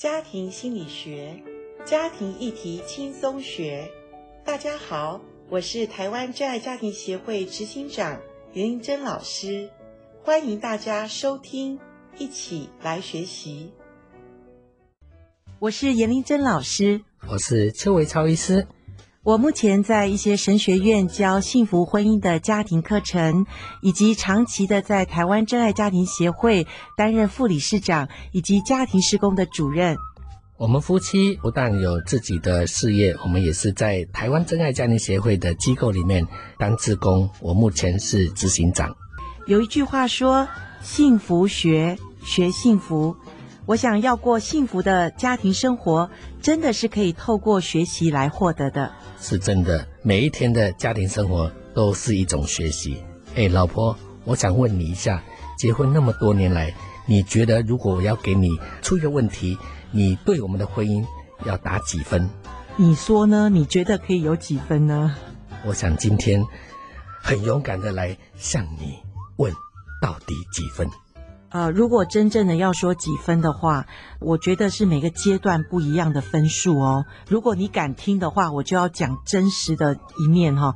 家庭心理学，家庭议题轻松学。大家好，我是台湾真爱家庭协会执行长严玲珍老师，欢迎大家收听，一起来学习。我是严玲珍老师，我是邱维超医师。我目前在一些神学院教幸福婚姻的家庭课程，以及长期的在台湾真爱家庭协会担任副理事长以及家庭施工的主任。我们夫妻不但有自己的事业，我们也是在台湾真爱家庭协会的机构里面当志工。我目前是执行长。有一句话说：“幸福学，学幸福。”我想要过幸福的家庭生活，真的是可以透过学习来获得的。是真的，每一天的家庭生活都是一种学习。哎，老婆，我想问你一下，结婚那么多年来，你觉得如果我要给你出一个问题，你对我们的婚姻要打几分？你说呢？你觉得可以有几分呢？我想今天很勇敢的来向你问，到底几分？呃，如果真正的要说几分的话，我觉得是每个阶段不一样的分数哦。如果你敢听的话，我就要讲真实的一面哈、哦。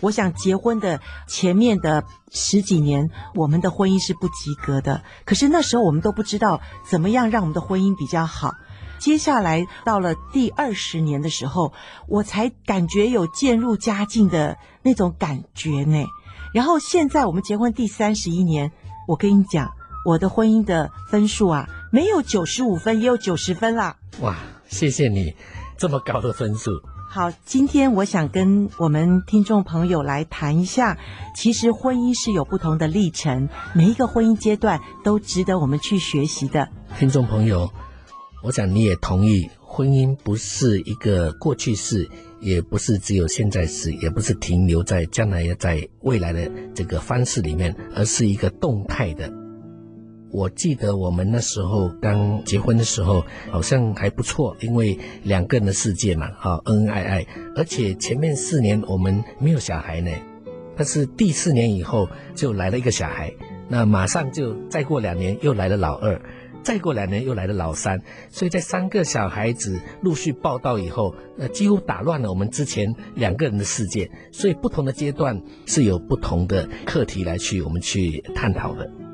我想结婚的前面的十几年，我们的婚姻是不及格的。可是那时候我们都不知道怎么样让我们的婚姻比较好。接下来到了第二十年的时候，我才感觉有渐入佳境的那种感觉呢。然后现在我们结婚第三十一年，我跟你讲。我的婚姻的分数啊，没有九十五分，也有九十分啦。哇，谢谢你这么高的分数。好，今天我想跟我们听众朋友来谈一下，其实婚姻是有不同的历程，每一个婚姻阶段都值得我们去学习的。听众朋友，我想你也同意，婚姻不是一个过去式，也不是只有现在式，也不是停留在将来要在未来的这个方式里面，而是一个动态的。我记得我们那时候刚结婚的时候，好像还不错，因为两个人的世界嘛，哈，恩恩爱爱，而且前面四年我们没有小孩呢，但是第四年以后就来了一个小孩，那马上就再过两年又来了老二，再过两年又来了老三，所以在三个小孩子陆续报道以后，呃，几乎打乱了我们之前两个人的世界，所以不同的阶段是有不同的课题来去我们去探讨的。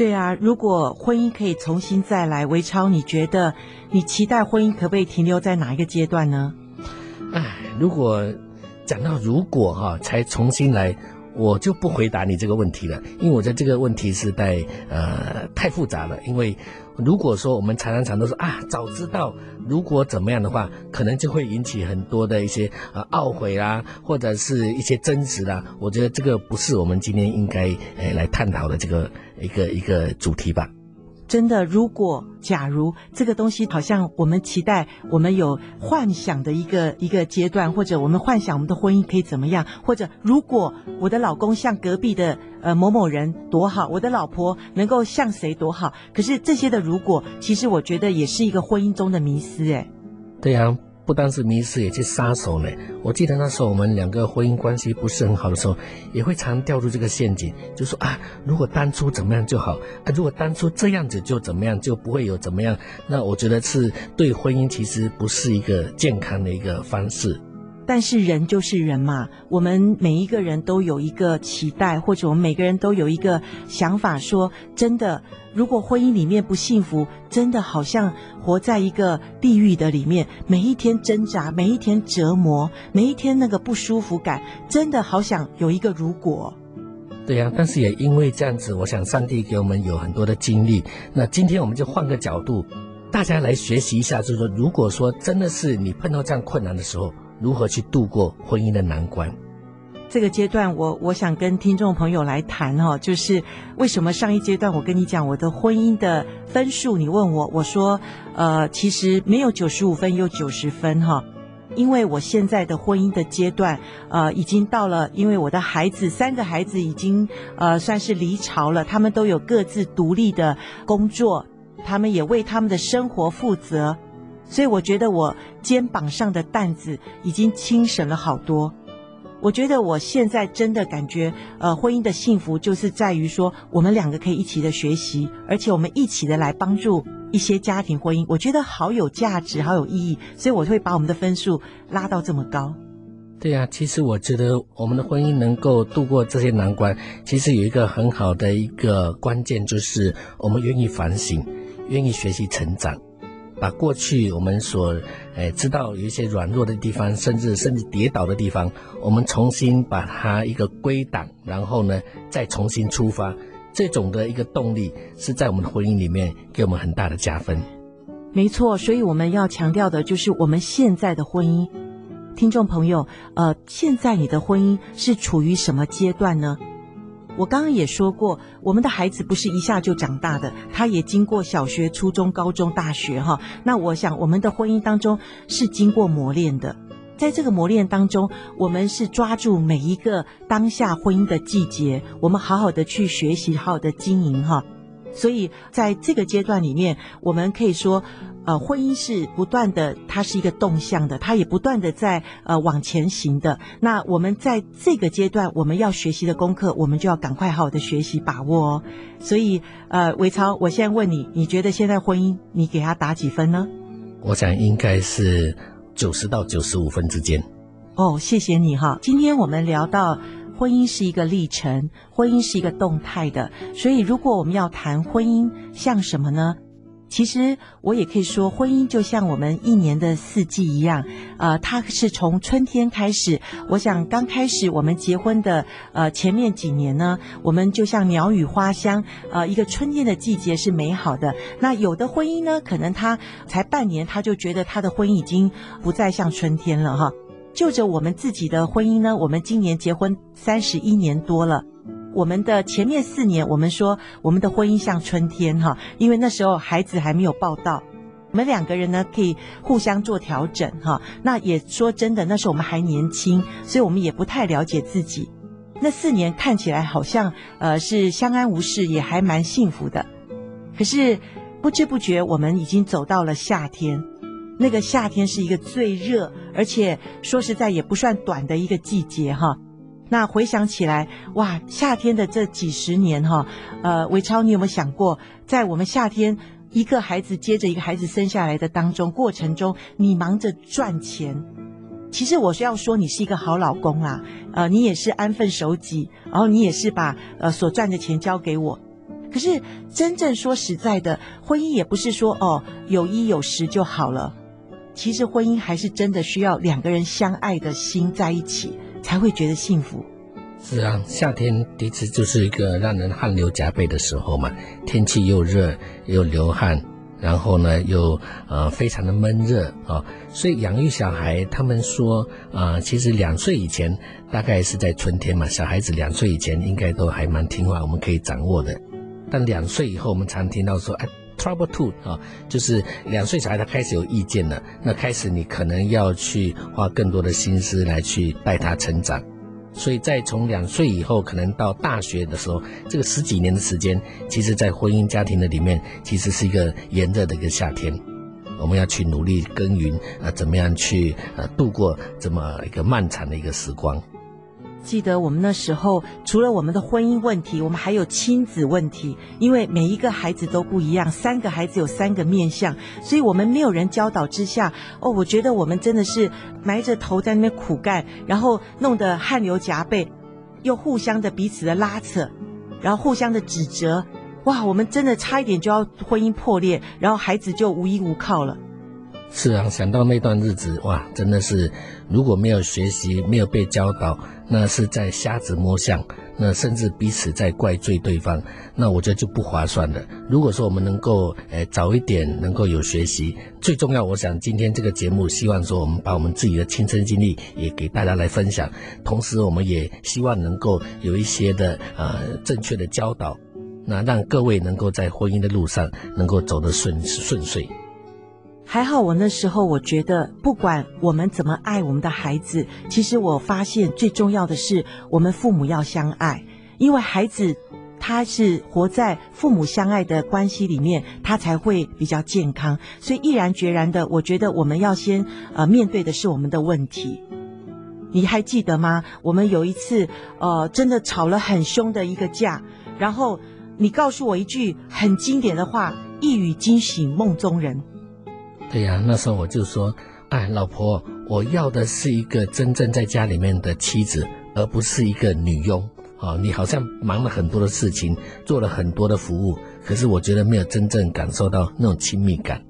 对啊，如果婚姻可以重新再来，维超，你觉得你期待婚姻可不可以停留在哪一个阶段呢？唉，如果讲到如果哈、才重新来，我就不回答你这个问题了，因为我觉得这个问题是在呃太复杂了，因为。如果说我们常常常都说啊，早知道如果怎么样的话，可能就会引起很多的一些呃懊悔啦，或者是一些争执啦。我觉得这个不是我们今天应该呃来探讨的这个一个一个主题吧。真的，如果假如这个东西好像我们期待，我们有幻想的一个一个阶段，或者我们幻想我们的婚姻可以怎么样，或者如果我的老公像隔壁的呃某某人多好，我的老婆能够像谁多好，可是这些的如果，其实我觉得也是一个婚姻中的迷失，诶。对呀。不单是迷失，也是杀手呢。我记得那时候我们两个婚姻关系不是很好的时候，也会常掉入这个陷阱，就说啊，如果当初怎么样就好，啊，如果当初这样子就怎么样，就不会有怎么样。那我觉得是对婚姻其实不是一个健康的一个方式。但是人就是人嘛，我们每一个人都有一个期待，或者我们每个人都有一个想法说，真的，如果婚姻里面不幸福，真的好像活在一个地狱的里面，每一天挣扎，每一天折磨，每一天那个不舒服感，真的好想有一个如果。对呀、但是也因为这样子，我想上帝给我们有很多的经历。那今天我们就换个角度，大家来学习一下，就是说，如果说真的是你碰到这样困难的时候。如何去度过婚姻的难关？这个阶段我，我想跟听众朋友来谈哈，就是为什么上一阶段我跟你讲我的婚姻的分数，你问我，我说，呃，其实没有九十五分，有九十分哈，因为我现在的婚姻的阶段，呃，已经到了，因为我的孩子三个孩子已经呃算是离巢了，他们都有各自独立的工作，他们也为他们的生活负责。所以我觉得我肩膀上的担子已经轻省了好多。我觉得我现在真的感觉，呃，婚姻的幸福就是在于说，我们两个可以一起的学习，而且我们一起的来帮助一些家庭婚姻，我觉得好有价值，好有意义，所以我会把我们的分数拉到这么高。对呀、啊，其实我觉得我们的婚姻能够度过这些难关，其实有一个很好的一个关键，就是我们愿意反省，愿意学习成长，把过去我们所诶知道有一些软弱的地方，甚至甚至跌倒的地方，我们重新把它一个归档，然后呢再重新出发。这种的一个动力是在我们的婚姻里面给我们很大的加分。没错，所以我们要强调的就是我们现在的婚姻，听众朋友，呃，现在你的婚姻是处于什么阶段呢？我刚刚也说过，我们的孩子不是一下就长大的，他也经过小学、初中、高中、大学，哈。那我想，我们的婚姻当中是经过磨练的。在这个磨练当中，我们是抓住每一个当下婚姻的季节，我们好好的去学习，好好的经营哈。所以在这个阶段里面，我们可以说，呃，婚姻是不断的，它是一个动向的，它也不断的在呃往前行的。那我们在这个阶段，我们要学习的功课，我们就要赶快好好的学习把握哦。所以，呃，伟超，我现在问你，你觉得现在婚姻，你给他打几分呢？我想应该是。九十到九十五分之间。哦，谢谢你哈。今天我们聊到婚姻是一个历程，婚姻是一个动态的，所以如果我们要谈婚姻，像什么呢？其实我也可以说，婚姻就像我们一年的四季一样，呃，它是从春天开始。我想刚开始我们结婚的呃前面几年呢，我们就像鸟语花香，呃，一个春天的季节是美好的。那有的婚姻呢，可能他才半年，他就觉得他的婚姻已经不再像春天了哈。就着我们自己的婚姻呢，我们今年结婚三十一年多了。我们的前面四年，我们说我们的婚姻像春天哈，因为那时候孩子还没有报到，我们两个人呢可以互相做调整哈。那也说真的，那时候我们还年轻，所以我们也不太了解自己。那四年看起来好像呃是相安无事，也还蛮幸福的。可是不知不觉，我们已经走到了夏天。那个夏天是一个最热，而且说实在也不算短的一个季节哈。那回想起来，哇，夏天的这几十年哈，呃，伟超，你有没有想过，在我们夏天一个孩子接着一个孩子生下来的当中过程中，你忙着赚钱，其实我是要说你是一个好老公啦，呃，你也是安分守己，然后你也是把呃所赚的钱交给我，可是真正说实在的，婚姻也不是说哦有衣有食就好了，其实婚姻还是真的需要两个人相爱的心在一起。才会觉得幸福。是啊，夏天的确就是一个让人汗流浃背的时候嘛，天气又热又流汗，然后呢又呃非常的闷热啊、哦，所以养育小孩，他们说啊、其实两岁以前大概是在春天嘛，小孩子两岁以前应该都还蛮听话，我们可以掌握的。但两岁以后，我们常听到说，哎，trouble two 啊、就是两岁小孩他开始有意见了，那开始你可能要去花更多的心思来去带他成长。所以在从两岁以后，可能到大学的时候，这个十几年的时间，其实，在婚姻家庭的里面，其实是一个炎热的一个夏天，我们要去努力耕耘，呃，怎么样去呃度过这么一个漫长的一个时光。记得我们那时候，除了我们的婚姻问题，我们还有亲子问题。因为每一个孩子都不一样，三个孩子有三个面相，所以我们没有人教导之下，哦，我觉得我们真的是埋着头在那边苦干，然后弄得汗流浃背，又互相的彼此的拉扯，然后互相的指责，哇，我们真的差一点就要婚姻破裂，然后孩子就无依无靠了。是啊，想到那段日子，哇，真的是如果没有学习，没有被教导，那是在瞎子摸象，那甚至彼此在怪罪对方，那我觉得就不划算了。如果说我们能够，诶，早一点能够有学习，最重要，我想今天这个节目，希望说我们把我们自己的亲身经历也给大家来分享，同时我们也希望能够有一些的呃正确的教导，那让各位能够在婚姻的路上能够走得顺顺遂。还好，我那时候我觉得，不管我们怎么爱我们的孩子，其实我发现最重要的是，我们父母要相爱，因为孩子他是活在父母相爱的关系里面，他才会比较健康。所以毅然决然的，我觉得我们要先呃面对的是我们的问题。你还记得吗？我们有一次呃真的吵了很凶的一个架，然后你告诉我一句很经典的话。一语惊醒梦中人。对呀，那时候我就说，哎，老婆，我要的是一个真正在家里面的妻子，而不是一个女佣。啊，你好像忙了很多的事情，做了很多的服务，可是我觉得没有真正感受到那种亲密感。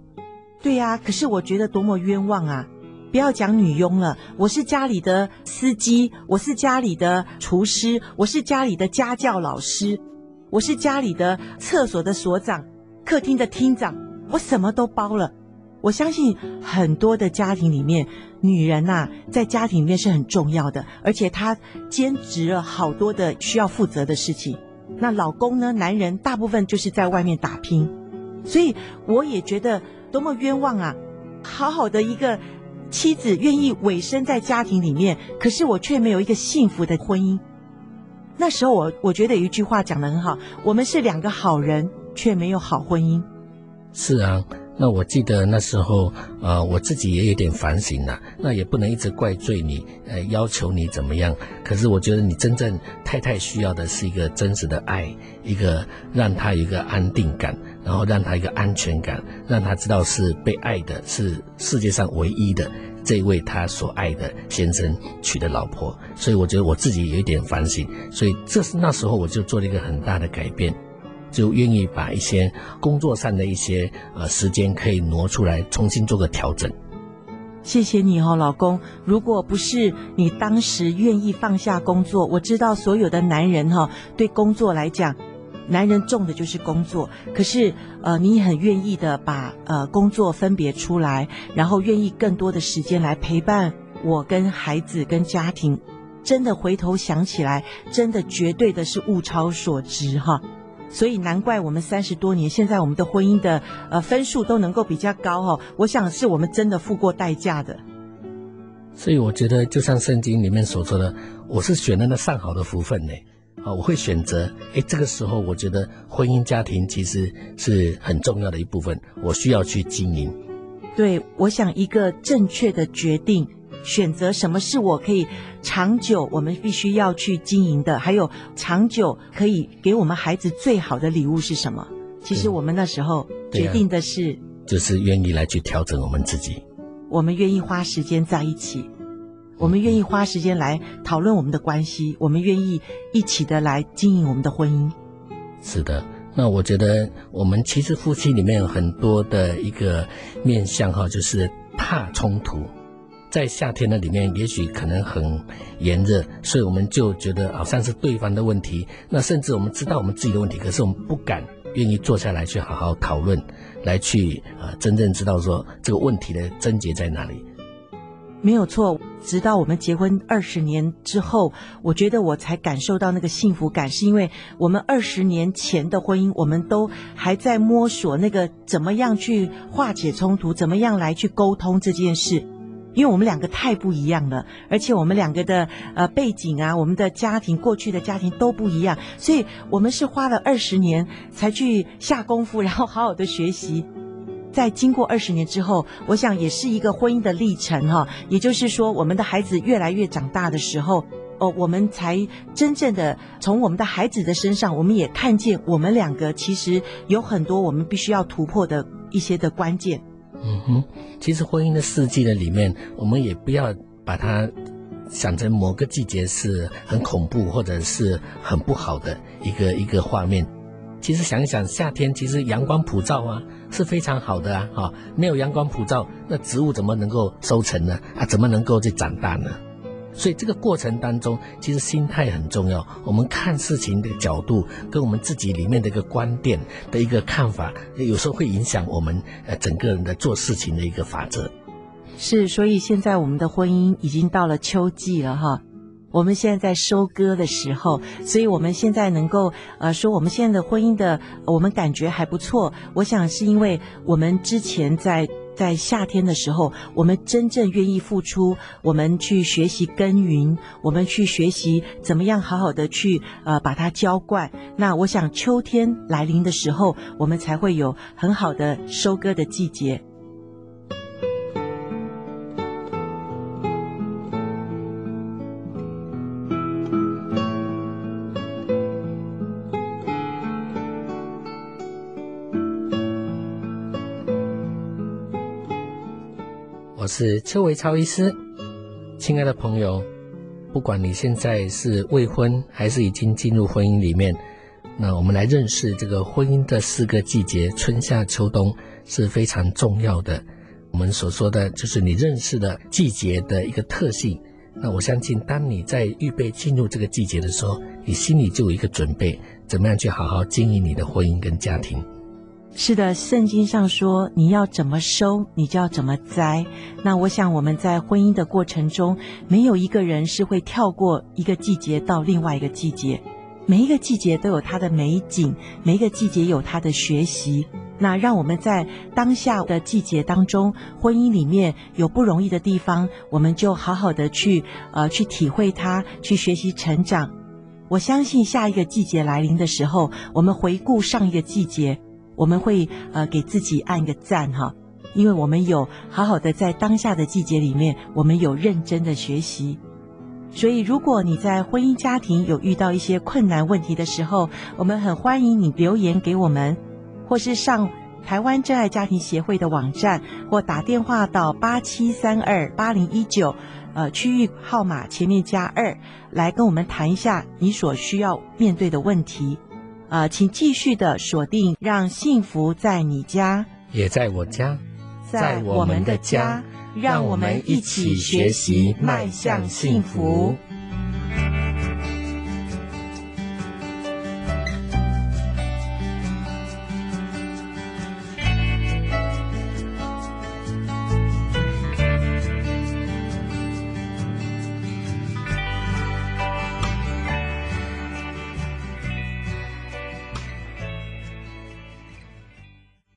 对呀，可是我觉得多么冤枉啊！不要讲女佣了，我是家里的司机，我是家里的厨师，我是家里的家教老师，我是家里的厕所的所长，客厅的厅长，我什么都包了。我相信很多的家庭里面，女人呐，在家庭里面是很重要的，而且她兼职了好多的需要负责的事情。那老公呢，男人大部分就是在外面打拼，所以我也觉得多么冤枉啊！好好的一个。妻子愿意委身在家庭里面，可是我却没有一个幸福的婚姻。那时候我我觉得有一句话讲得很好：我们是两个好人，却没有好婚姻。是啊。那我记得那时候，呃，我自己也有点反省了。那也不能一直怪罪你，呃，要求你怎么样。可是我觉得你真正太太需要的是一个真实的爱，一个让她有一个安定感，然后让她一个安全感，让她知道是被爱的，是世界上唯一的这位她所爱的先生娶的老婆。所以我觉得我自己有一点反省，所以这是那时候我就做了一个很大的改变。就愿意把一些工作上的一些呃时间可以挪出来，重新做个调整。谢谢你哦，老公。如果不是你当时愿意放下工作，我知道所有的男人哈，对工作来讲，男人重的就是工作。可是呃，你很愿意的把呃工作分别出来，然后愿意更多的时间来陪伴我跟孩子跟家庭。真的回头想起来，真的绝对的是物超所值哈。所以难怪我们三十多年，现在我们的婚姻的呃分数都能够比较高哈、哦。我想是我们真的付过代价的。所以我觉得，就像圣经里面所说的，我是选了那上好的福分呢。啊，我会选择。哎，这个时候我觉得婚姻家庭其实是很重要的一部分，我需要去经营。对，我想一个正确的决定。选择什么是我可以长久，我们必须要去经营的，还有长久可以给我们孩子最好的礼物是什么？其实我们那时候决定的是，啊、就是愿意来去调整我们自己，我们愿意花时间在一起，我们愿意花时间来讨论我们的关系，我们愿意一起的来经营我们的婚姻。是的，那我觉得我们其实夫妻里面有很多的一个面向哈，就是怕冲突。在夏天的里面，也许可能很炎热，所以我们就觉得好像是对方的问题。那甚至我们知道我们自己的问题，可是我们不敢愿意坐下来去好好讨论，来去呃真正知道说这个问题的症结在哪里。没有错，直到我们结婚二十年之后，我觉得我才感受到那个幸福感，是因为我们二十年前的婚姻，我们都还在摸索那个怎么样去化解冲突，怎么样来去沟通这件事。因为我们两个太不一样了，而且我们两个的呃背景啊，我们的家庭过去的家庭都不一样，所以我们是花了二十年才去下功夫，然后好好的学习。在经过二十年之后，我想也是一个婚姻的历程哈。也就是说，我们的孩子越来越长大的时候，哦，我们才真正的从我们的孩子的身上，我们也看见我们两个其实有很多我们必须要突破的一些的关键。嗯哼，其实婚姻的四季的里面，我们也不要把它想成某个季节是很恐怖或者是很不好的一个一个画面。其实想一想，夏天其实阳光普照啊，是非常好的啊。哈，没有阳光普照，那植物怎么能够收成呢？啊，怎么能够去长大呢？所以这个过程当中，其实心态很重要。我们看事情的角度，跟我们自己里面的一个观点的一个看法，有时候会影响我们呃整个人的做事情的一个法则。是，所以现在我们的婚姻已经到了秋季了哈。我们现在在收割的时候，所以我们现在能够呃说我们现在的婚姻的我们感觉还不错。我想是因为我们之前在。在夏天的时候，我们真正愿意付出，我们去学习耕耘，我们去学习怎么样好好的去呃把它浇灌。那我想秋天来临的时候，我们才会有很好的收割的季节。是邱维超医师。亲爱的朋友，不管你现在是未婚还是已经进入婚姻里面，那我们来认识这个婚姻的四个季节——春夏秋冬，是非常重要的。我们所说的就是你认识的季节的一个特性。那我相信，当你在预备进入这个季节的时候，你心里就有一个准备，怎么样去好好经营你的婚姻跟家庭。是的，圣经上说，你要怎么收，你就要怎么栽。那我想我们在婚姻的过程中，没有一个人是会跳过一个季节到另外一个季节。每一个季节都有它的美景，每一个季节有它的学习。那让我们在当下的季节当中，婚姻里面有不容易的地方，我们就好好的去呃去体会它，去学习成长。我相信下一个季节来临的时候，我们回顾上一个季节。我们会呃给自己按个赞哈，因为我们有好好的在当下的季节里面，我们有认真的学习。所以，如果你在婚姻家庭有遇到一些困难问题的时候，我们很欢迎你留言给我们，或是上台湾真爱家庭协会的网站，或打电话到八七三二八零一九，呃，区域号码前面加二，来跟我们谈一下你所需要面对的问题。呃，请继续的锁定，让幸福在你家，也在我家，在我们的家，让我们一起学习，迈向幸福。